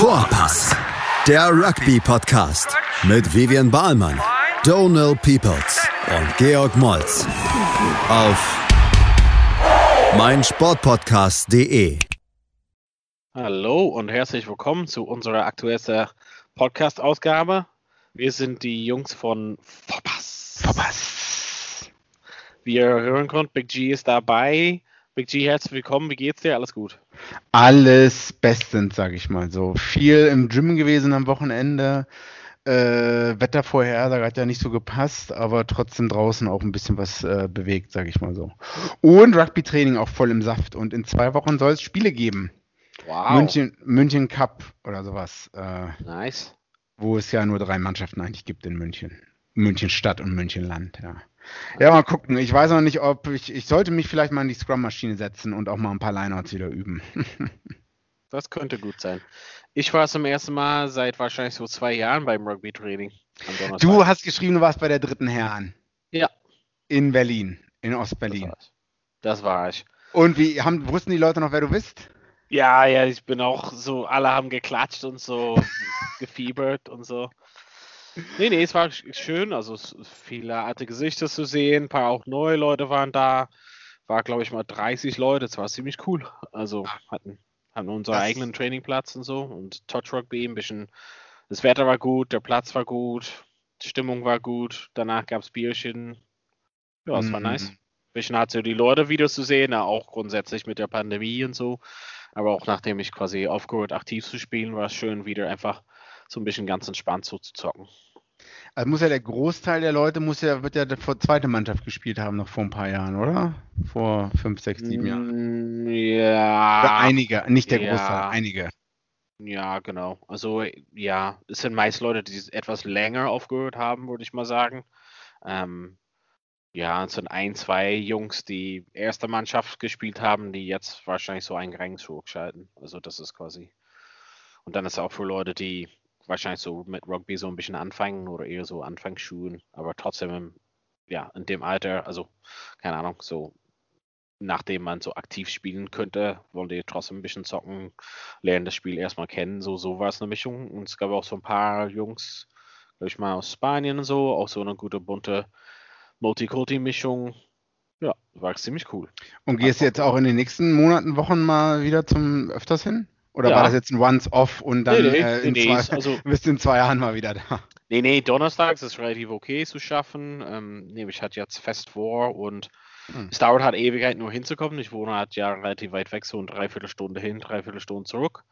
Vorpass, der Rugby-Podcast mit Vivian Bahlmann, Donal Peoples und Georg Moltz auf meinsportpodcast.de. Hallo und herzlich willkommen zu unserer aktuellen Podcast-Ausgabe. Wir sind die Jungs von Vorpass. Vorpass. Wie ihr hören könnt, Big G ist dabei. Big G, herzlich willkommen. Wie geht's dir? Alles gut? Alles bestens, sag ich mal so. Viel im Gym gewesen am Wochenende. Äh, Wettervorhersage hat ja nicht so gepasst, aber trotzdem draußen auch ein bisschen was äh, bewegt, sag ich mal so. Und Rugby-Training auch voll im Saft. Und in zwei Wochen soll es Spiele geben. Wow. München, München Cup oder sowas. Äh, Nice. wo es ja nur drei Mannschaften eigentlich gibt in München. München Stadt und München Land, ja. Ja, mal gucken. Ich weiß noch nicht, ob ich, ich sollte mich vielleicht mal in die Scrum-Maschine setzen und auch mal ein paar Lineouts wieder üben. Das könnte gut sein. Ich war zum ersten Mal seit wahrscheinlich so zwei Jahren beim Rugby-Training. Du hast geschrieben, du warst bei der dritten Herren Ja, in Berlin, in das Ostberlin. ich. Das war ich. Und wie haben, wussten die Leute noch, wer du bist? Ja, ja, ich bin auch so, alle haben geklatscht und so gefiebert und so. Nee, nee, es war sch- schön, also viele alte Gesichter zu sehen, ein paar auch neue Leute waren da. War, glaube ich, mal 30 Leute, das war ziemlich cool. Also hatten, hatten unseren Das- eigenen Trainingplatz und so und Touch Rugby, ein bisschen, das Wetter war gut, der Platz war gut, die Stimmung war gut, danach gab es Bierchen. Ja, es war nice. Mhm. bisschen hart, so die Leute wieder zu sehen, auch grundsätzlich mit der Pandemie und so. Aber auch nachdem ich quasi aufgehört, aktiv zu spielen, war es schön, wieder einfach so ein bisschen ganz entspannt so zu zocken. Also muss ja der Großteil der Leute muss ja, wird ja vor zweite Mannschaft gespielt haben, noch vor ein paar Jahren, oder? Vor fünf, sechs, sieben Jahren. Mm, Ja. Oder einige, nicht der ja. Großteil, einige. Ja, genau. Also ja, es sind meist Leute, die etwas länger aufgehört haben, würde ich mal sagen. Ähm, ja, es sind ein, zwei Jungs, die erste Mannschaft gespielt haben, die jetzt wahrscheinlich so einen Rang zurückschalten. Also das ist quasi. Und dann ist auch für Leute, die wahrscheinlich so mit Rugby so ein bisschen anfangen oder eher so Anfangsschulen, aber trotzdem im, ja, in dem Alter, also keine Ahnung, so nachdem man so aktiv spielen könnte, wollen die trotzdem ein bisschen zocken, lernen das Spiel erstmal kennen. So, so war es eine Mischung. Und es gab auch so ein paar Jungs, glaube ich mal aus Spanien und so, auch so eine gute bunte Multikulti-Mischung. Ja, war ziemlich cool. Und gehst du jetzt auch in den nächsten Monaten, Wochen mal wieder zum öfters hin? Oder Ja. war das jetzt ein Once-Off und dann Nee, nee, äh, in nee, zwei, also- bist du in zwei Jahren mal wieder da? Nee, nee, donnerstags ist relativ okay zu schaffen. Ähm, nee, ich hatte jetzt fest vor und Hm. es dauert halt Ewigkeit nur hinzukommen. Ich wohne halt ja relativ weit weg, so eine Dreiviertelstunde hin, Dreiviertelstunde zurück.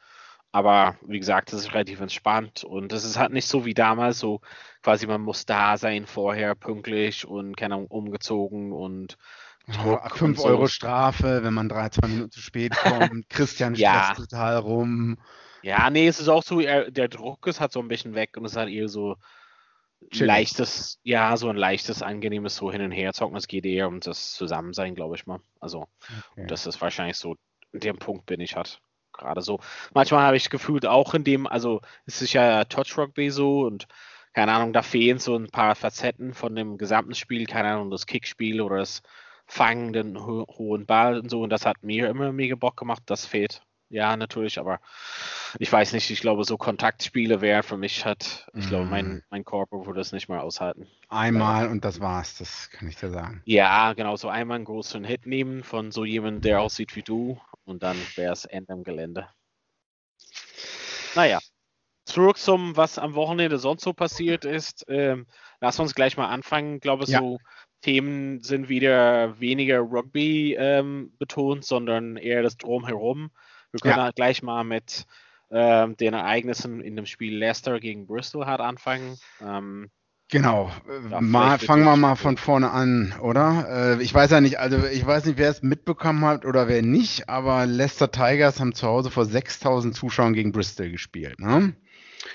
Aber wie gesagt, es ist relativ entspannt und es ist halt nicht so wie damals, so quasi man muss da sein vorher pünktlich und keine Ahnung, umgezogen und Und 5 so. Euro Strafe, wenn man drei, zwei Minuten zu spät kommt. Christian Ja. stresst total rum. Ja, nee, es ist auch so, der Druck ist halt so ein bisschen weg und es ist halt eher so Chillig. leichtes, ja, so ein leichtes, angenehmes so hin und her zocken. Es geht eher um das Zusammensein, glaube ich mal. Also, Okay. das ist wahrscheinlich so, dem Punkt bin ich halt gerade so. Manchmal habe ich gefühlt auch in dem, also es ist ja Touch Rugby so und keine Ahnung, da fehlen so ein paar Facetten von dem gesamten Spiel, keine Ahnung, das Kickspiel oder das Fangen, den ho hohen Ball und so und das hat mir immer mega Bock gemacht, das fehlt. Ja, natürlich, aber ich weiß nicht, ich glaube, so Kontaktspiele wäre für mich halt, ich glaube, mein, Mhm. mein Körper würde das nicht mal aushalten. Einmal und das war's, das kann ich dir sagen. Ja, genau, so einmal einen großen Hit nehmen von so jemandem, der aussieht wie du und dann wäre es Ende im Gelände. Naja, zurück zum, was am Wochenende sonst so passiert ist. Ähm, lass uns gleich mal anfangen. Ich glaube, Ja. so Themen sind wieder weniger Rugby ähm, betont, sondern eher das Drumherum. Wir können Ja. halt gleich mal mit ähm, den Ereignissen in dem Spiel Leicester gegen Bristol halt anfangen. Ähm, Genau. Äh, mal, fangen wir mal von vorne an, oder? Äh, ich weiß ja nicht, also ich weiß nicht, wer es mitbekommen hat oder wer nicht, aber Leicester Tigers haben zu Hause vor 6000 Zuschauern gegen Bristol gespielt, ne?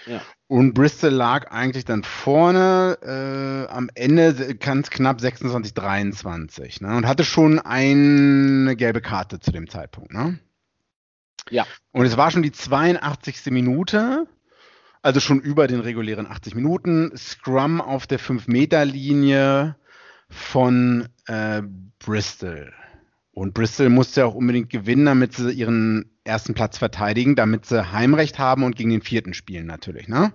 Ja. Und Bristol lag eigentlich dann vorne äh, am Ende ganz knapp 26, 23, ne? Und hatte schon eine gelbe Karte zu dem Zeitpunkt, ne? Ja. Und es war schon die 82. Minute. Also schon über den regulären 80 Minuten. Scrum auf der 5-Meter-Linie von äh, Bristol. Und Bristol musste ja auch unbedingt gewinnen, damit sie ihren ersten Platz verteidigen, damit sie Heimrecht haben und gegen den vierten spielen natürlich, ne?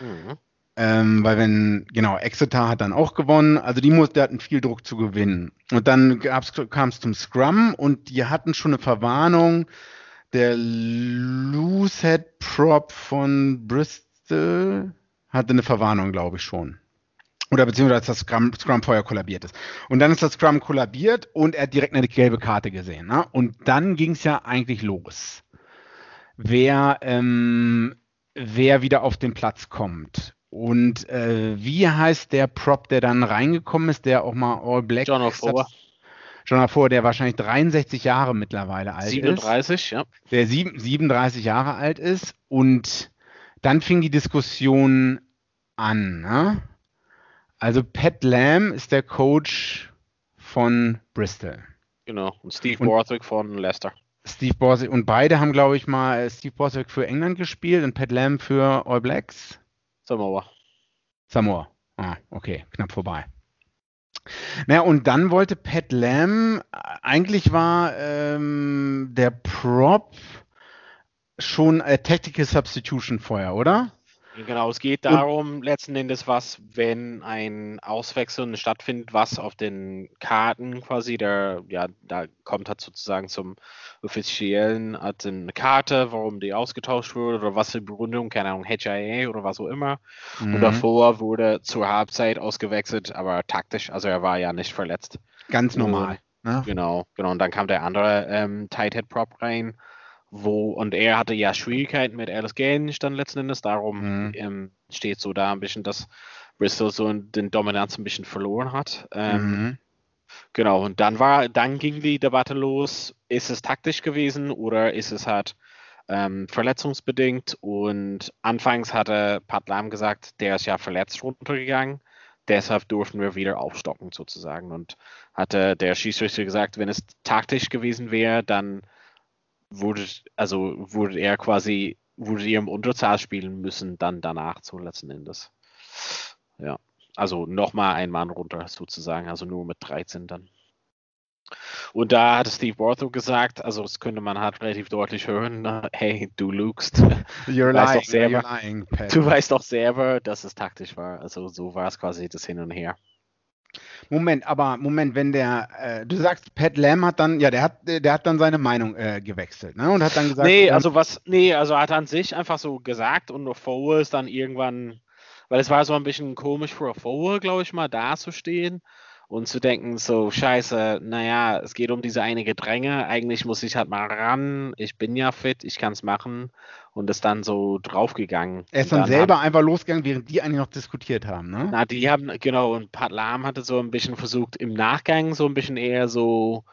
Mhm. Ähm, weil wenn, genau, Exeter hat dann auch gewonnen, also die mussten, hatten viel Druck zu gewinnen. Und dann kam es zum Scrum und die hatten schon eine Verwarnung. Der Loosehead Prop von Bristol hatte eine Verwarnung, glaube ich schon. Oder beziehungsweise als das Scrum, Scrum vorher kollabiert ist. Und dann ist das Scrum kollabiert und er hat direkt eine gelbe Karte gesehen. Ne? Und dann ging es ja eigentlich los. Wer, ähm, wer wieder auf den Platz kommt. Und äh, wie heißt der Prop, der dann reingekommen ist, der auch mal All Black John O'Four. John O'Four, der wahrscheinlich 63 Jahre mittlerweile alt 37, ist. 37, ja. Der sieb, 37 Jahre alt ist. Und dann fing die Diskussion an. Ne? Also Pat Lamb ist der Coach von Bristol. Genau, und Steve Borthwick von Leicester. Steve Borthwick und beide haben, glaube ich, mal Steve Borthwick für England gespielt und Pat Lamb für All Blacks. Samoa. Samoa. Ah, okay, knapp vorbei. Naja, und dann wollte Pat Lamb, eigentlich war ähm, der Prop schon a Tactical Substitution vorher, oder? Genau, es geht darum, und, letzten Endes, was, wenn ein Auswechseln stattfindet, was auf den Karten quasi, der, ja, da kommt halt sozusagen zum offiziellen, hat eine Karte, warum die ausgetauscht wurde oder was die Begründung, keine Ahnung, HIA oder was auch immer. Mhm. Und davor wurde zur Halbzeit ausgewechselt, aber taktisch, also er war ja nicht verletzt. Ganz normal. Und, ne? Genau, genau. Und dann kam der andere ähm, Tight Head Prop rein wo, und er hatte ja Schwierigkeiten mit Alice Gaines dann letzten Endes, darum mhm. ähm, steht so da ein bisschen, dass Bristol so den Dominanz ein bisschen verloren hat. Ähm, mhm. Genau, und dann war, dann ging die Debatte los, ist es taktisch gewesen oder ist es halt ähm, verletzungsbedingt? Und anfangs hatte Pat Lam gesagt, der ist ja verletzt runtergegangen, deshalb durften wir wieder aufstocken sozusagen. Und hatte der Schießrichter gesagt, wenn es taktisch gewesen wäre, dann wurde, also wurde er quasi, wurde er im Unterzahl spielen müssen, dann danach zu letzten Endes. Ja, also nochmal ein Mann runter sozusagen, also nur mit 13 dann. Und da hat Steve Barthow gesagt, also das könnte man halt relativ deutlich hören, hey, du lügst. You're weißt lying, selber, you're lying, du weißt doch selber, dass es taktisch war. Also so war es quasi das Hin und Her. Moment, aber Moment, wenn der, äh, du sagst, Pat Lamb hat dann, ja, der hat, der hat dann seine Meinung äh, gewechselt, ne? Und hat dann gesagt. Nee, also was, nee, also hat an sich einfach so gesagt und Forward ist dann irgendwann, weil es war so ein bisschen komisch für Forward, glaube ich mal, da zu stehen und zu denken, so, scheiße, naja, es geht um diese eine Gedränge, eigentlich muss ich halt mal ran, ich bin ja fit, ich kann es machen und ist dann so draufgegangen. Er ist dann, dann selber hat, einfach losgegangen, während die eigentlich noch diskutiert haben, ne? Na, die haben, genau, und Pat Lam hatte so ein bisschen versucht, im Nachgang so ein bisschen eher so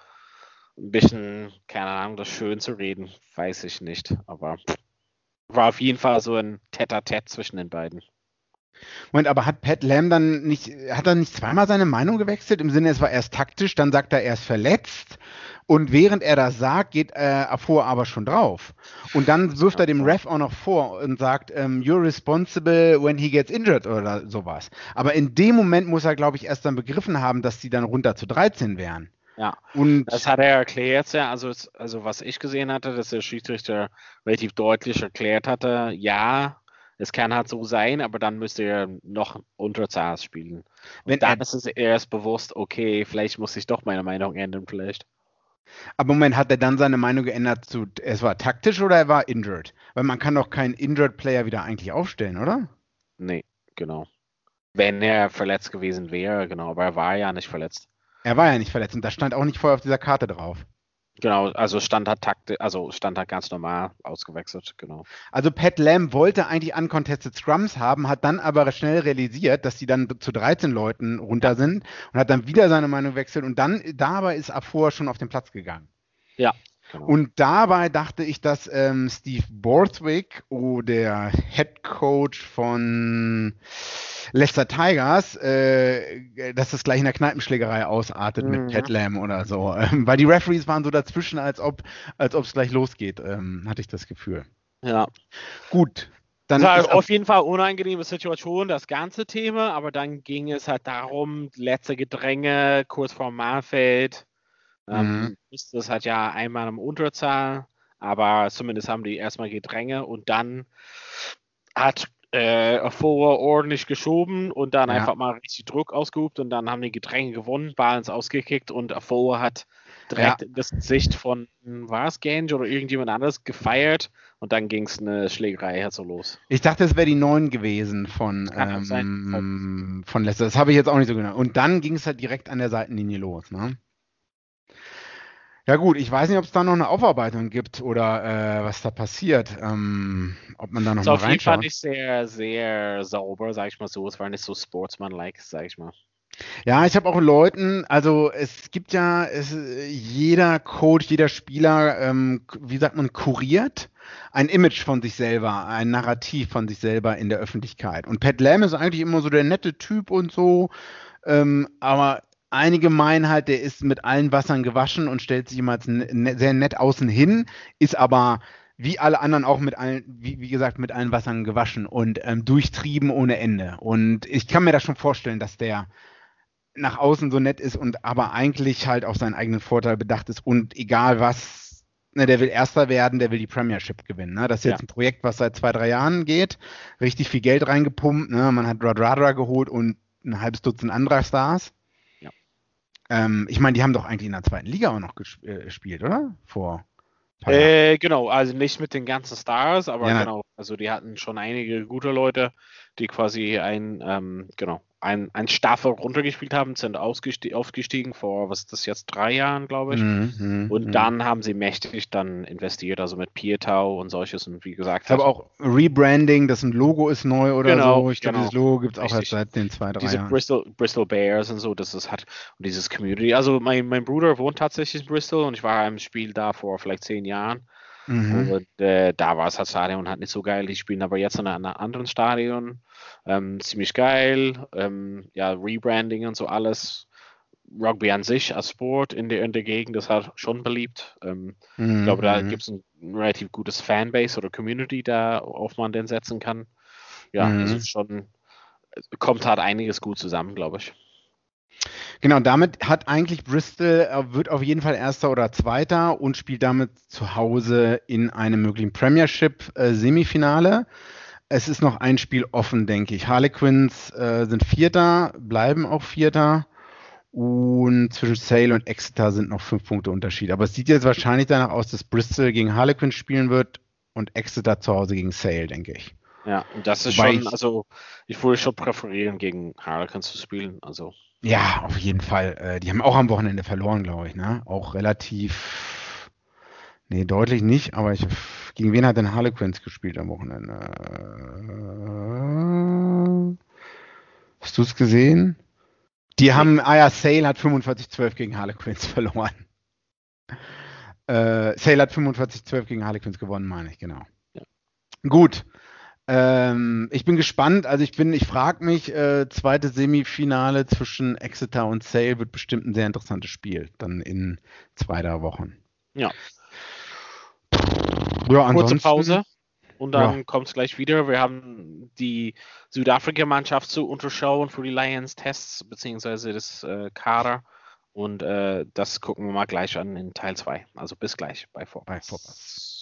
ein bisschen, keine Ahnung, das schön zu reden, weiß ich nicht, aber war auf jeden Fall so ein Tete-a-Tete zwischen den beiden. Moment, aber hat Pat Lam dann nicht, hat er nicht zweimal seine Meinung gewechselt? Im Sinne, es war erst taktisch, dann sagt er, er ist verletzt. Und während er das sagt, geht äh, Afur aber schon drauf. Und dann wirft er dem Ref auch noch vor und sagt, ähm, you're responsible when he gets injured oder sowas. Aber in dem Moment muss er, glaube ich, erst dann begriffen haben, dass die dann runter zu 13 wären. Ja, und das hat er erklärt, ja. Also, also was ich gesehen hatte, dass der Schiedsrichter relativ deutlich erklärt hatte, ja, es kann halt so sein, aber dann müsste er noch Unterzahl spielen. Und Wenn dann er, ist es erst bewusst, okay, vielleicht muss ich doch meine Meinung ändern, vielleicht. Aber Moment, hat er dann seine Meinung geändert zu, es war taktisch oder er war injured? Weil man kann doch keinen injured Player wieder eigentlich aufstellen, oder? Nee, genau. Wenn er verletzt gewesen wäre, genau, aber er war ja nicht verletzt. Er war ja nicht verletzt und das stand auch nicht vorher auf dieser Karte drauf. Genau, also Standard Takte, also Standard ganz normal ausgewechselt, genau. Also Pat Lamb wollte eigentlich uncontested Scrums haben, hat dann aber schnell realisiert, dass die dann zu 13 Leuten runter sind und hat dann wieder seine Meinung gewechselt und dann dabei ist Afor schon auf den Platz gegangen. Ja. Genau. Und dabei dachte ich, dass ähm, Steve Borthwick, oh, der Head Coach von Leicester Tigers, äh, dass das gleich in der Kneipenschlägerei ausartet mhm. mit Pat Lamb oder so. Ähm, weil die Referees waren so dazwischen, als ob als es gleich losgeht, ähm, hatte ich das Gefühl. Ja. Gut. Dann das war auf jeden Fall unangenehme Situation, das ganze Thema, aber dann ging es halt darum, letzte Gedränge kurz vor Mahlfeld Ähm, Mhm. Das hat ja einmal im Unterzahl, aber zumindest haben die erstmal Gedränge und dann hat äh, vor ordentlich geschoben und dann Ja. einfach mal richtig Druck ausgeübt und dann haben die Gedränge gewonnen, Balance ausgekickt und Afora hat direkt in das Gesicht von, war es Gange oder irgendjemand anderes gefeiert und dann ging es eine Schlägerei halt so los. Ich dachte, es wäre die 9 gewesen von, ähm, von Leicester. Das habe ich jetzt auch nicht so genau. Und dann ging es halt direkt an der Seitenlinie los. Ne? Ja gut, ich weiß nicht, ob es da noch eine Aufarbeitung gibt oder äh, was da passiert. Ähm, ob man da noch Ist mal auf jeden Fall reinschaut. nicht sehr, sehr sauber, sag ich mal so. Es war nicht so sportsmanlike, sag ich mal. Ja, ich habe auch Leuten, also es gibt ja, es, jeder Coach, jeder Spieler, ähm, wie sagt man, kuriert ein Image von sich selber, ein Narrativ von sich selber in der Öffentlichkeit. Und Pat Lam ist eigentlich immer so der nette Typ und so, ähm, aber einige meinen halt, der ist mit allen Wassern gewaschen und stellt sich immer als ne, ne, sehr nett außen hin, ist aber wie alle anderen auch mit allen, wie, wie gesagt, mit allen Wassern gewaschen und ähm, durchtrieben ohne Ende. Und ich kann mir das schon vorstellen, dass der nach außen so nett ist und aber eigentlich halt auf seinen eigenen Vorteil bedacht ist und egal was, ne, der will Erster werden, der will die Premiership gewinnen. Ne? Das ist jetzt Ja. ein Projekt, was seit zwei, drei Jahren geht, richtig viel Geld reingepumpt. Ne? Man hat Radradra geholt und ein halbes Dutzend anderer Stars. Ähm, ich meine, die haben doch eigentlich in der zweiten Liga auch noch äh, gespielt, oder? Vor. Äh, genau, also nicht mit den ganzen Stars, aber Ja, genau, also die hatten schon einige gute Leute, die quasi ein, ähm, genau, ein, ein Staffel runtergespielt haben, sind aufgestiegen vor, was ist das jetzt, drei Jahren, glaube ich. Mhm, mhm, Und mhm. dann haben sie mächtig dann investiert, also mit Pietau und solches und wie gesagt, Ich habe halt auch Rebranding, das ein Logo ist neu oder Genau, so. Ich glaube, genau. dieses Logo gibt es auch erst seit den zwei, drei diese Jahren. Bristol, Bristol Bears und so, das ist hat und dieses Community. Also mein, mein Bruder wohnt tatsächlich in Bristol und ich war im Spiel da vor vielleicht zehn Jahren. Mhm. Und äh, da war es halt Stadion halt nicht so geil. Die spielen aber jetzt in einem anderen Stadion. Ähm, ziemlich geil. Ähm, ja, Rebranding und so alles. Rugby an sich als Sport in der, in der Gegend ist halt schon beliebt. Ähm, Mhm. Ich glaube, da mhm. gibt es ein relativ gutes Fanbase oder Community, da auf man den setzen kann. Ja, Mhm. es ist schon, es kommt halt einiges gut zusammen, glaube ich. Genau, damit hat eigentlich Bristol, äh, wird auf jeden Fall Erster oder Zweiter und spielt damit zu Hause in einem möglichen Premiership-Semifinale. Es ist noch ein Spiel offen, denke ich. Harlequins äh, sind Vierter, bleiben auch Vierter. Und zwischen Sale und Exeter sind noch fünf Punkte Unterschied. Aber es sieht jetzt wahrscheinlich danach aus, dass Bristol gegen Harlequins spielen wird und Exeter zu Hause gegen Sale, denke ich. Ja, und das ist Wobei schon, ich- also ich würde schon präferieren, gegen Harlequins zu spielen. Also, Ja, auf jeden Fall. Äh, die haben auch am Wochenende verloren, glaube ich, ne? Auch relativ. Nee, deutlich nicht, aber ich. Gegen wen hat denn Harlequins gespielt am Wochenende? Äh, Hast du es gesehen? Die haben, ah ja, Sale hat 45-12 gegen Harlequins verloren. Äh, Sale hat 45-12 gegen Harlequins gewonnen, meine ich, genau. Ja. Gut. Ähm, ich bin gespannt. Also ich bin, ich frage mich, äh, zweite Semifinale zwischen Exeter und Sale wird bestimmt ein sehr interessantes Spiel. Dann in zwei, drei Wochen. Ja. Ja, kurze Pause und dann ja. kommt es gleich wieder. Wir haben die Südafrika-Mannschaft zu unterschauen für die Lions-Tests, beziehungsweise das äh, Kader. Und äh, das gucken wir mal gleich an in Teil 2. Also bis gleich bei Bei Vorpass.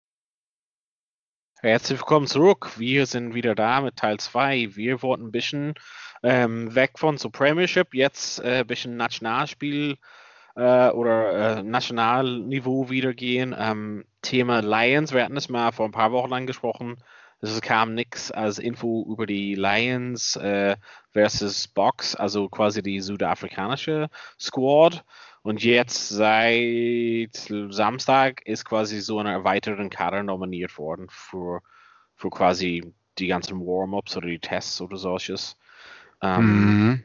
Herzlich willkommen zurück. Wir sind wieder da mit Teil 2. Wir wollten ein bisschen ähm, weg von zur Premiership, jetzt äh, ein bisschen Nationalspiel äh, oder äh, Nationalniveau wieder gehen. Ähm, Thema Lions, wir hatten es mal vor ein paar Wochen angesprochen. Es kam nichts als Info über die Lions, äh, versus Box, also quasi die südafrikanische Squad. Und jetzt seit Samstag ist quasi so eine erweiterte Kader nominiert worden für, für quasi die ganzen Warm-ups oder die Tests oder solches. Ähm, Mhm.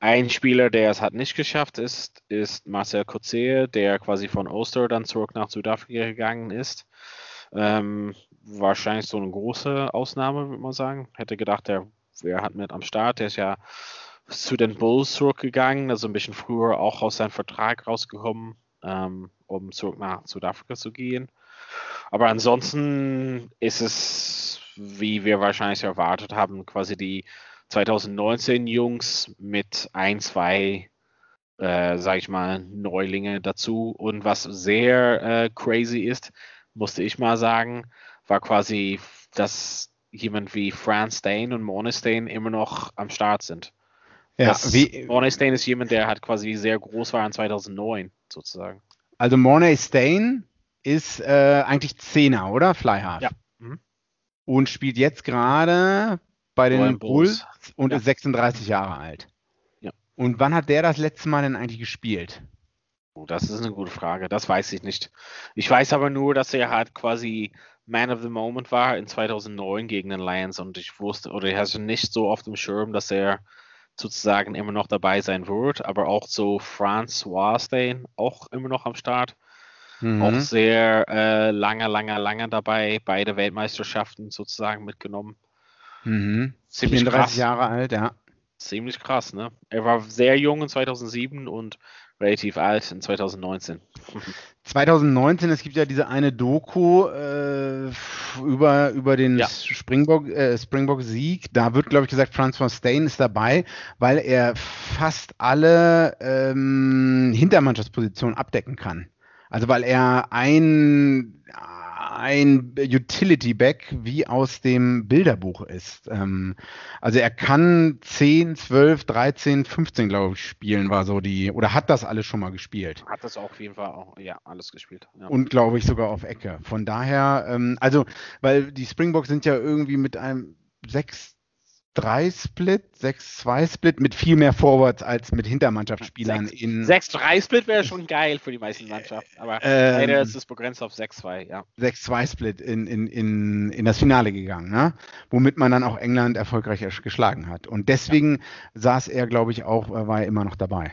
ein Spieler, der es hat nicht geschafft ist, ist Marcel Kotze, der quasi von Ulster dann zurück nach Südafrika gegangen ist. Ähm, wahrscheinlich so eine große Ausnahme, würde man sagen. Hätte gedacht, der wäre halt mit am Start. Der ist ja zu den Bulls zurückgegangen, also ein bisschen früher auch aus seinem Vertrag rausgekommen, ähm, um zurück nach Südafrika zu gehen. Aber ansonsten ist es, wie wir wahrscheinlich erwartet haben, quasi die 2019 Jungs mit ein, zwei, äh, sag ich mal, Neulinge dazu. Und was sehr äh, crazy ist, musste ich mal sagen, war quasi, dass jemand wie Franz Stain und Morne Stain immer noch am Start sind. Ja, das, wie, Morne Stain ist jemand, der halt quasi sehr groß war in 2009, sozusagen. also Mornay Stain ist äh, eigentlich Zehner, oder? Fly Half. Ja. Mhm. Und spielt jetzt gerade bei den Bulls, Bulls. und Ja. ist 36 Jahre alt. Ja. Und wann hat der das letzte Mal denn eigentlich gespielt? Oh, das ist eine gute Frage. Das weiß ich nicht. Ich weiß aber nur, dass er halt quasi Man of the Moment war in 2009 gegen den Lions und ich wusste, oder ich hatte nicht so auf dem Schirm, dass er sozusagen immer noch dabei sein wird, aber auch so François Stain auch immer noch am Start. Mhm. Auch sehr äh, lange, lange, lange dabei, beide Weltmeisterschaften sozusagen mitgenommen. Mhm. Ziemlich 34 krass. Jahre alt, ja. Ziemlich krass, ne? Er war sehr jung in 2007 und relativ alt in 2019. 2019, es gibt ja diese eine Doku äh, über, über den Ja. Springbok, äh, Springbok-Sieg. Da wird, glaube ich, gesagt, Francois Stain ist dabei, weil er fast alle ähm, Hintermannschaftspositionen abdecken kann. Also weil er ein, ein Utility-Back wie aus dem Bilderbuch ist. Ähm, also er kann 10, 12, 13, 15, glaube ich, spielen, war so die, oder hat das alles schon mal gespielt. Hat das auf jeden Fall auch, ja, alles gespielt. Ja. Und glaube ich sogar auf Ecke. Von daher, ähm, also, weil die Springboks sind ja irgendwie mit einem 6-3-Split, 6-2-Split mit viel mehr Forwards als mit Hintermannschaftsspielern Sechs- in 6-3-Split wäre schon geil für die meisten Mannschaften, aber Ähm, leider ist es begrenzt auf 6-2, ja. 6-2-Split in, in, in, in das Finale gegangen, ne? womit man dann auch England erfolgreich geschlagen hat. Und deswegen saß er, glaube ich, auch, äh, war er immer noch dabei.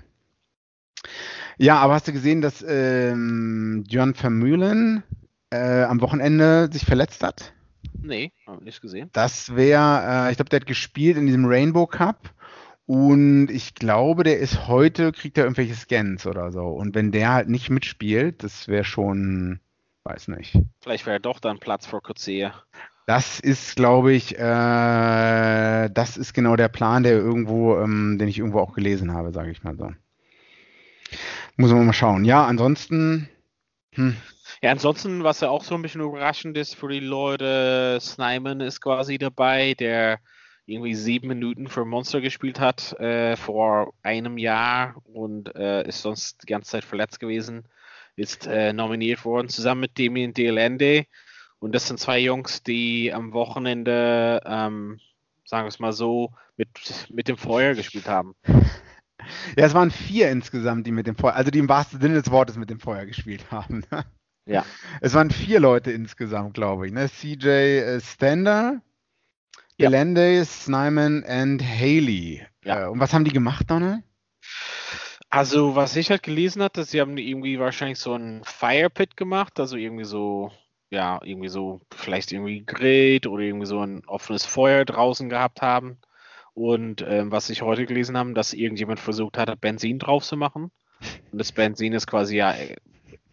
Ja, aber hast du gesehen, dass ähm, John Vermeulen äh, am Wochenende sich verletzt hat? Nee, hab ich nicht gesehen. Das wäre, äh, ich glaube, der hat gespielt in diesem Rainbow Cup und ich glaube, der ist heute, kriegt er irgendwelche Scans oder so. Und wenn der halt nicht mitspielt, das wäre schon, weiß nicht. Vielleicht wäre doch dann Platz für Kutze. Das ist, glaube ich, äh, das ist genau der Plan, der irgendwo, ähm, den ich irgendwo auch gelesen habe, sage ich mal so. Muss man mal schauen. Ja, ansonsten, hm, Ja, ansonsten, was ja auch so ein bisschen überraschend ist für die Leute, Snyman ist quasi dabei, der irgendwie sieben Minuten für Monster gespielt hat äh, vor einem Jahr und äh, ist sonst die ganze Zeit verletzt gewesen, ist äh, nominiert worden, zusammen mit Damien Delende. Und das sind zwei Jungs, die am Wochenende, ähm, sagen wir es mal so, mit, mit dem Feuer gespielt haben. Ja, es waren vier insgesamt, die mit dem Feuer, also die im wahrsten Sinne des Wortes mit dem Feuer gespielt haben. Ja. Es waren vier Leute insgesamt, glaube ich. Ne? CJ äh, Stander, Ja. Delende, Snyman und Haley. Ja. Äh, und was haben die gemacht, Donald? Also, was ich halt gelesen hatte, sie haben irgendwie wahrscheinlich so ein Fire Pit gemacht, also irgendwie so, ja, irgendwie so, vielleicht irgendwie grillt oder irgendwie so ein offenes Feuer draußen gehabt haben. Und ähm, was ich heute gelesen habe, dass irgendjemand versucht hat, Benzin drauf zu machen. Und das Benzin ist quasi ja äh,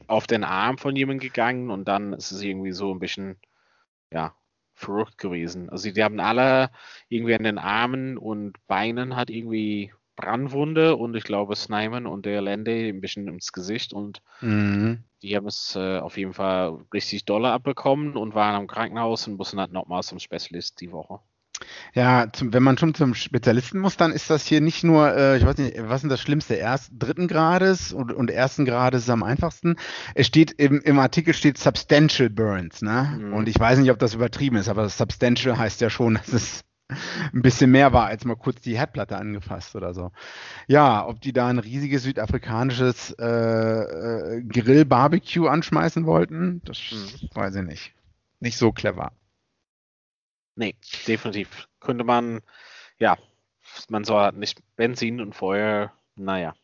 auf den Arm von jemandem gegangen und dann ist es irgendwie so ein bisschen, ja, verrückt gewesen. Also die haben alle irgendwie an den Armen und Beinen hat irgendwie Brandwunde und ich glaube Snyman und der Lende ein bisschen ins Gesicht und Mhm. die haben es äh, auf jeden Fall richtig dolle abbekommen und waren am Krankenhaus und mussten halt nochmal zum Specialist die Woche. Ja, zum, wenn man schon zum Spezialisten muss, dann ist das hier nicht nur, äh, ich weiß nicht, was ist denn das Schlimmste? Erst dritten Grades und, und ersten Grades ist am einfachsten. Es steht im, im Artikel steht Substantial Burns, ne? Mhm. Und ich weiß nicht, ob das übertrieben ist, aber Substantial heißt ja schon, dass es ein bisschen mehr war, als mal kurz die Herdplatte angefasst oder so. Ja, ob die da ein riesiges südafrikanisches äh, äh, Grill-Barbecue anschmeißen wollten, das mhm. weiß ich nicht. Nicht so clever. Nee, definitiv. Könnte man, ja, man soll halt nicht Benzin und Feuer, naja.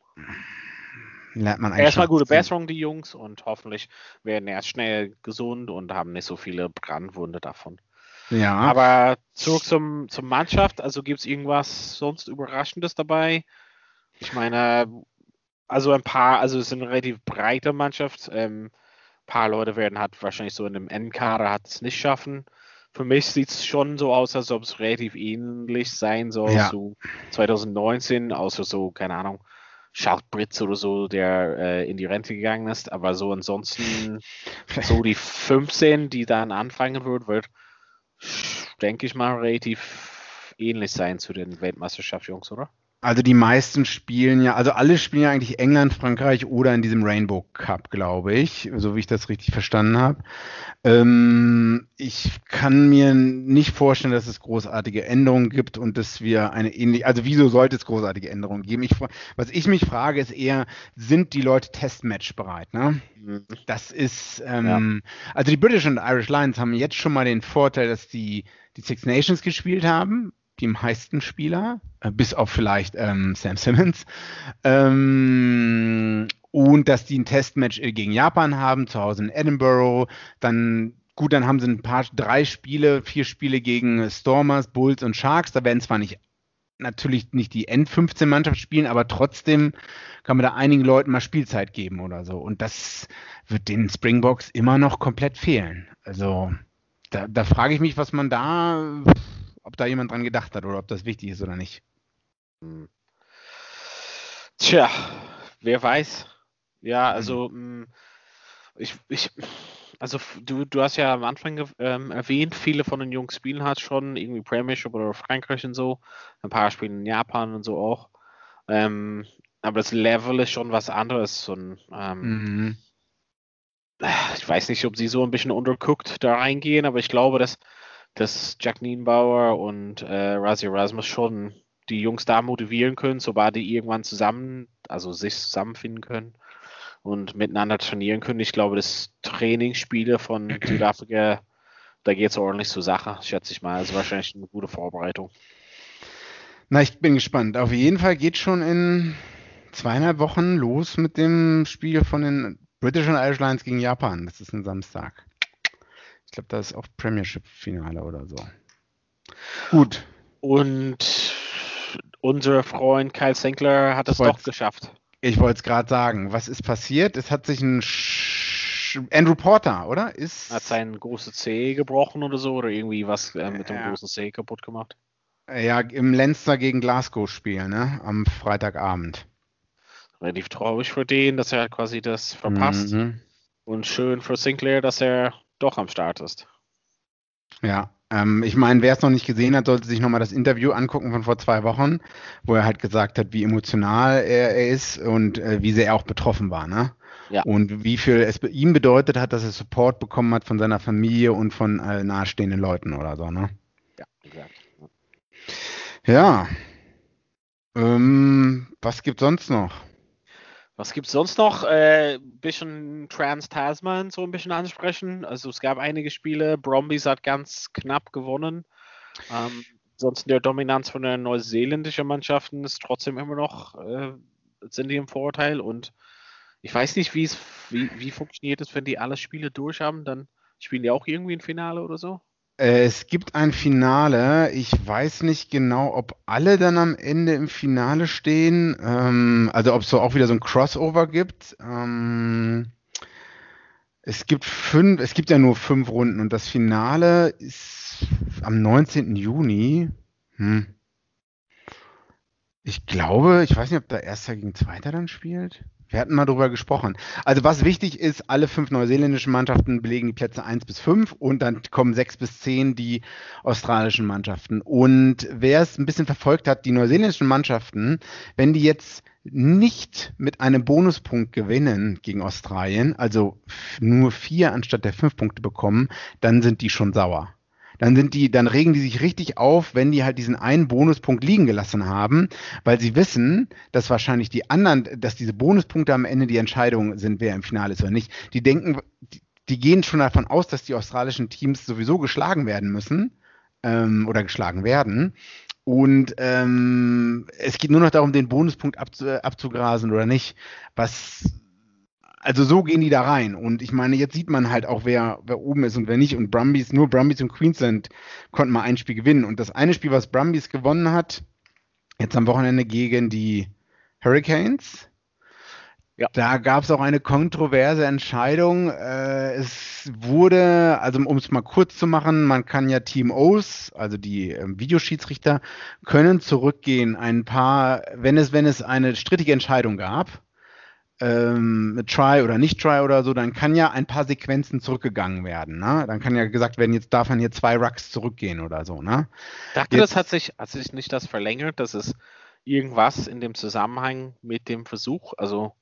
Lernt man eigentlich Erstmal gute Besserung, die Jungs, und hoffentlich werden erst schnell gesund und haben nicht so viele Brandwunde davon. Ja. Aber zurück zum, zur Mannschaft. Also gibt es irgendwas sonst Überraschendes dabei? Ich meine, also ein paar, also es ist eine relativ breite Mannschaft. Ähm, ein paar Leute werden halt wahrscheinlich so in dem Endkader hat es nicht schaffen. Für mich sieht es schon so aus, als ob es relativ ähnlich sein soll ja. zu 2019, außer so, keine Ahnung, Charles Britz oder so, der äh, in die Rente gegangen ist. Aber so ansonsten, so die 15, die dann anfangen wird, wird denke ich mal, relativ ähnlich sein zu den Weltmeisterschaftsjungs, oder? Also die meisten spielen ja, also alle spielen ja eigentlich England, Frankreich oder in diesem Rainbow Cup, glaube ich, so wie ich das richtig verstanden habe. Ähm, ich kann mir nicht vorstellen, dass es großartige Änderungen gibt und dass wir eine ähnliche, also wieso sollte es großartige Änderungen geben? Ich, was ich mich frage, ist eher, sind die Leute Testmatch bereit? Ne? Mhm. Das ist, ähm, ja. also die British und Irish Lions haben jetzt schon mal den Vorteil, dass die die Six Nations gespielt haben, die meisten Spieler, äh, bis auf vielleicht ähm, Sam Simmons. Ähm, und dass die ein Testmatch gegen Japan haben, zu Hause in Edinburgh. Dann, gut, dann haben sie ein paar, drei Spiele, vier Spiele gegen Stormers, Bulls und Sharks. Da werden zwar nicht natürlich nicht die End-15-Mannschaft spielen, aber trotzdem kann man da einigen Leuten mal Spielzeit geben oder so. Und das wird den Springboks immer noch komplett fehlen. Also da, da frage ich mich, was man da ob da jemand dran gedacht hat oder ob das wichtig ist oder nicht. Hm. Tja, wer weiß. Ja, also mhm. ich, ich, also du, du hast ja am Anfang ähm, erwähnt, viele von den Jungs spielen halt schon irgendwie Premiership oder Frankreich und so. Ein paar spielen in Japan und so auch. Ähm, aber das Level ist schon was anderes. Und, ähm, mhm. Ich weiß nicht, ob sie so ein bisschen unterguckt da reingehen, aber ich glaube, dass dass Jack Nienbauer und äh, Razi Erasmus schon die Jungs da motivieren können, sobald die irgendwann zusammen, also sich zusammenfinden können und miteinander trainieren können. Ich glaube, das Trainingsspiele von Südafrika, da geht es ordentlich zur Sache, schätze ich mal. Also wahrscheinlich eine gute Vorbereitung. Na, ich bin gespannt. Auf jeden Fall geht schon in zweieinhalb Wochen los mit dem Spiel von den British und Irish Lions gegen Japan. Das ist ein Samstag. Ich glaube, da ist auch Premiership-Finale oder so. Gut. Und unser Freund Kyle Senkler hat es doch geschafft. Ich wollte es gerade sagen. Was ist passiert? Es hat sich ein Sch Andrew Porter, oder? Ist hat sein großes C gebrochen oder so oder irgendwie was äh, mit dem ja. großen C kaputt gemacht. Ja, im Leinster gegen Glasgow Spiel, ne? Am Freitagabend. Relativ traurig für den, dass er quasi das verpasst. Mhm. Und schön für Sinclair, dass er doch am Start ist. Ja, ähm, ich meine, wer es noch nicht gesehen hat, sollte sich nochmal das Interview angucken von vor zwei Wochen, wo er halt gesagt hat, wie emotional er, er ist und äh, wie sehr er auch betroffen war, ne? Ja. Und wie viel es ihm bedeutet hat, dass er Support bekommen hat von seiner Familie und von äh, nahestehenden Leuten oder so, ne? Ja, exakt. Ja. Ähm, was gibt sonst noch? Was gibt es sonst noch? Äh, bisschen Trans-Tasman so ein bisschen ansprechen. Also es gab einige Spiele. Brombies hat ganz knapp gewonnen. Ähm, ansonsten der Dominanz von der neuseeländischen Mannschaften ist trotzdem immer noch, äh, sind die im Vorteil. Und ich weiß nicht, wie, wie funktioniert es, wenn die alle Spiele durch haben. Dann spielen die auch irgendwie ein Finale oder so? Äh, es gibt ein Finale. Ich weiß nicht genau, ob alle dann am Ende im Finale stehen. Ähm, also ob es so auch wieder so ein Crossover gibt. Ähm, es gibt fünf, es gibt ja nur fünf Runden und das Finale ist am 19. Juni. Hm. Ich glaube, ich weiß nicht, ob da Erster gegen Zweiter dann spielt. Wir hatten mal drüber gesprochen. Also was wichtig ist, alle fünf neuseeländischen Mannschaften belegen die Plätze 1 bis 5 und dann kommen 6 bis 10 die australischen Mannschaften. Und wer es ein bisschen verfolgt hat, die neuseeländischen Mannschaften, wenn die jetzt nicht mit einem Bonuspunkt gewinnen gegen Australien, also nur vier anstatt der fünf Punkte bekommen, dann sind die schon sauer. Dann sind die, dann regen die sich richtig auf, wenn die halt diesen einen Bonuspunkt liegen gelassen haben, weil sie wissen, dass wahrscheinlich die anderen, dass diese Bonuspunkte am Ende die Entscheidung sind, wer im Finale ist oder nicht. Die denken, die, die gehen schon davon aus, dass die australischen Teams sowieso geschlagen werden müssen ähm, oder geschlagen werden. Und ähm, es geht nur noch darum, den Bonuspunkt abzu abzugrasen oder nicht. Was also so gehen die da rein. Und ich meine, jetzt sieht man halt auch, wer, wer oben ist und wer nicht. Und Brumbies, nur Brumbies und Queensland konnten mal ein Spiel gewinnen. Und das eine Spiel, was Brumbies gewonnen hat, jetzt am Wochenende gegen die Hurricanes, ja. Da gab es auch eine kontroverse Entscheidung. Äh, es wurde, also um es mal kurz zu machen, man kann ja Team O's, also die äh, Videoschiedsrichter, können zurückgehen. Ein paar, wenn es, wenn es eine strittige Entscheidung gab, ähm, Try oder nicht Try oder so, dann kann ja ein paar Sequenzen zurückgegangen werden. Ne? Dann kann ja gesagt werden, jetzt darf man hier zwei Rucks zurückgehen oder so. Ne? Dachte, jetzt, das hat sich, hat sich nicht das verlängert, dass es irgendwas in dem Zusammenhang mit dem Versuch, also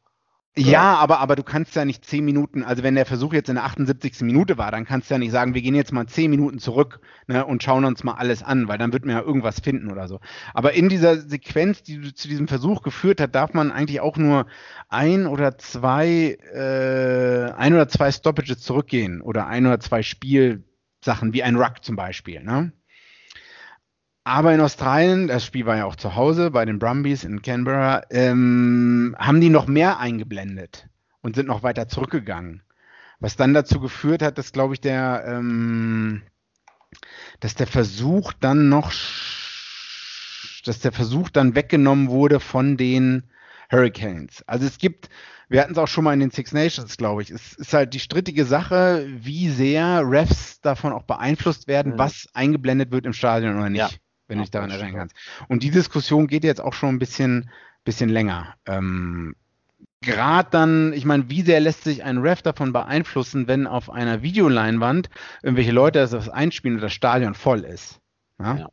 ja, aber, aber du kannst ja nicht zehn Minuten, also wenn der Versuch jetzt in der 78. Minute war, dann kannst du ja nicht sagen, wir gehen jetzt mal zehn Minuten zurück ne, und schauen uns mal alles an, weil dann wird man ja irgendwas finden oder so. Aber in dieser Sequenz, die zu diesem Versuch geführt hat, darf man eigentlich auch nur ein oder zwei, äh, ein oder zwei Stoppages zurückgehen oder ein oder zwei Spielsachen, wie ein Ruck zum Beispiel. Ne? Aber in Australien, das Spiel war ja auch zu Hause bei den Brumbies in Canberra, ähm, haben die noch mehr eingeblendet und sind noch weiter zurückgegangen. Was dann dazu geführt hat, dass, glaube ich, der, ähm, dass der Versuch dann noch, dass der Versuch dann weggenommen wurde von den Hurricanes. Also es gibt, wir hatten es auch schon mal in den Six Nations, glaube ich. Es ist halt die strittige Sache, wie sehr Refs davon auch beeinflusst werden, mhm. was eingeblendet wird im Stadion oder nicht. Ja wenn du dich daran erinnern kannst. Und die Diskussion geht jetzt auch schon ein bisschen, bisschen länger. Ähm, Gerade dann, ich meine, wie sehr lässt sich ein Ref davon beeinflussen, wenn auf einer Videoleinwand irgendwelche Leute das einspielen und das Stadion voll ist? Ja? Ja.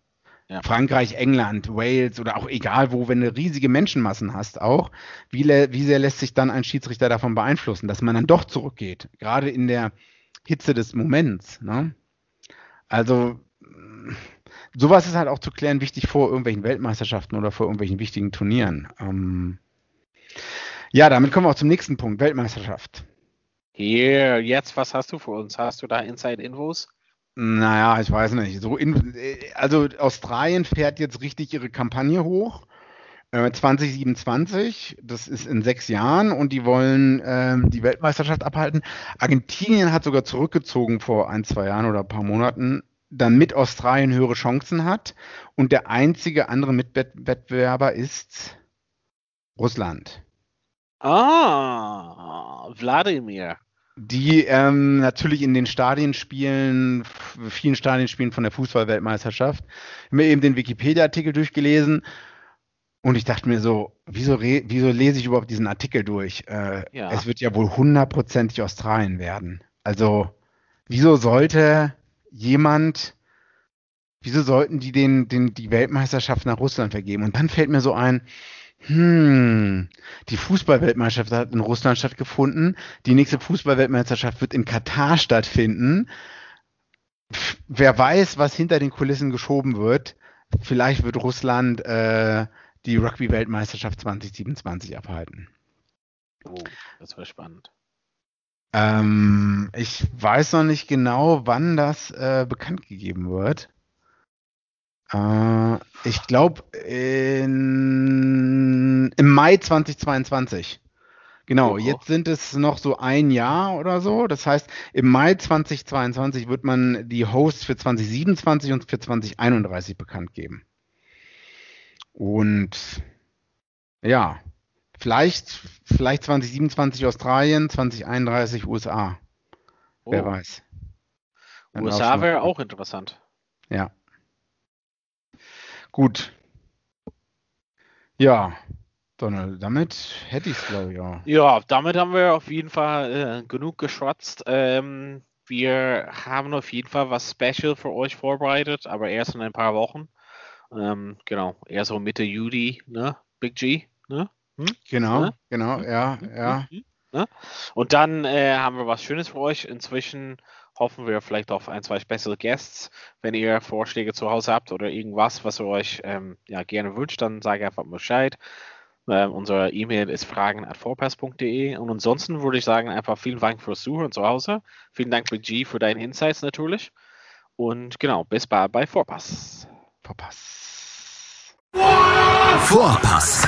Ja. Frankreich, England, Wales oder auch egal wo, wenn du riesige Menschenmassen hast, auch, wie, wie sehr lässt sich dann ein Schiedsrichter davon beeinflussen, dass man dann doch zurückgeht, gerade in der Hitze des Moments. Ne? Also sowas ist halt auch zu klären wichtig vor irgendwelchen Weltmeisterschaften oder vor irgendwelchen wichtigen Turnieren. Ähm, ja, damit kommen wir auch zum nächsten Punkt, Weltmeisterschaft. Hier, jetzt, was hast du für uns? Hast du da Inside-Infos? Naja, ich weiß nicht. So in, also Australien fährt jetzt richtig ihre Kampagne hoch. 2027, äh, das ist in sechs Jahren und die wollen äh, die Weltmeisterschaft abhalten. Argentinien hat sogar zurückgezogen vor ein, zwei Jahren oder ein paar Monaten damit Australien höhere Chancen hat. Und der einzige andere Mitwettbewerber ist Russland. Ah, Wladimir. Die ähm, natürlich in den Stadienspielen, vielen Stadienspielen von der Fußballweltmeisterschaft, mir eben den Wikipedia-Artikel durchgelesen und ich dachte mir so, wieso, wieso lese ich überhaupt diesen Artikel durch? Äh, ja. Es wird ja wohl hundertprozentig Australien werden. Also, wieso sollte jemand, wieso sollten die den, den, die Weltmeisterschaft nach Russland vergeben? Und dann fällt mir so ein, hm, die Fußballweltmeisterschaft hat in Russland stattgefunden, die nächste Fußballweltmeisterschaft wird in Katar stattfinden. Wer weiß, was hinter den Kulissen geschoben wird. Vielleicht wird Russland äh, die Rugby-Weltmeisterschaft 2027 abhalten. Oh, das wäre spannend. Ähm, ich weiß noch nicht genau, wann das äh, bekannt gegeben wird. Äh, ich glaube im Mai 2022. Genau, oh. jetzt sind es noch so ein Jahr oder so. Das heißt, im Mai 2022 wird man die Hosts für 2027 und für 2031 bekannt geben. Und ja, Vielleicht, vielleicht 2027 Australien, 2031 USA. Oh. Wer weiß. Dann USA wäre auch interessant. Ja. Gut. Ja, Donald, damit hätte ich es, glaube ich, auch. Ja, damit haben wir auf jeden Fall äh, genug geschwatzt. Ähm, wir haben auf jeden Fall was Special für euch vorbereitet, aber erst in ein paar Wochen. Ähm, genau, eher so Mitte Juli, ne? Big G, ne? Hm? Genau, ne? genau, ja, hm? ja. Hm? Ne? Und dann äh, haben wir was Schönes für euch. Inzwischen hoffen wir vielleicht auf ein, zwei Special Guests. Wenn ihr Vorschläge zu Hause habt oder irgendwas, was ihr euch ähm, ja, gerne wünscht, dann sage einfach Bescheid. Ähm, unsere E-Mail ist fragen.vorpass.de und ansonsten würde ich sagen, einfach vielen Dank fürs Zuhören zu Hause. Vielen Dank, Big G, für deine Insights natürlich. Und genau, bis bald bei Vorpass. Vorpass. Vorpass,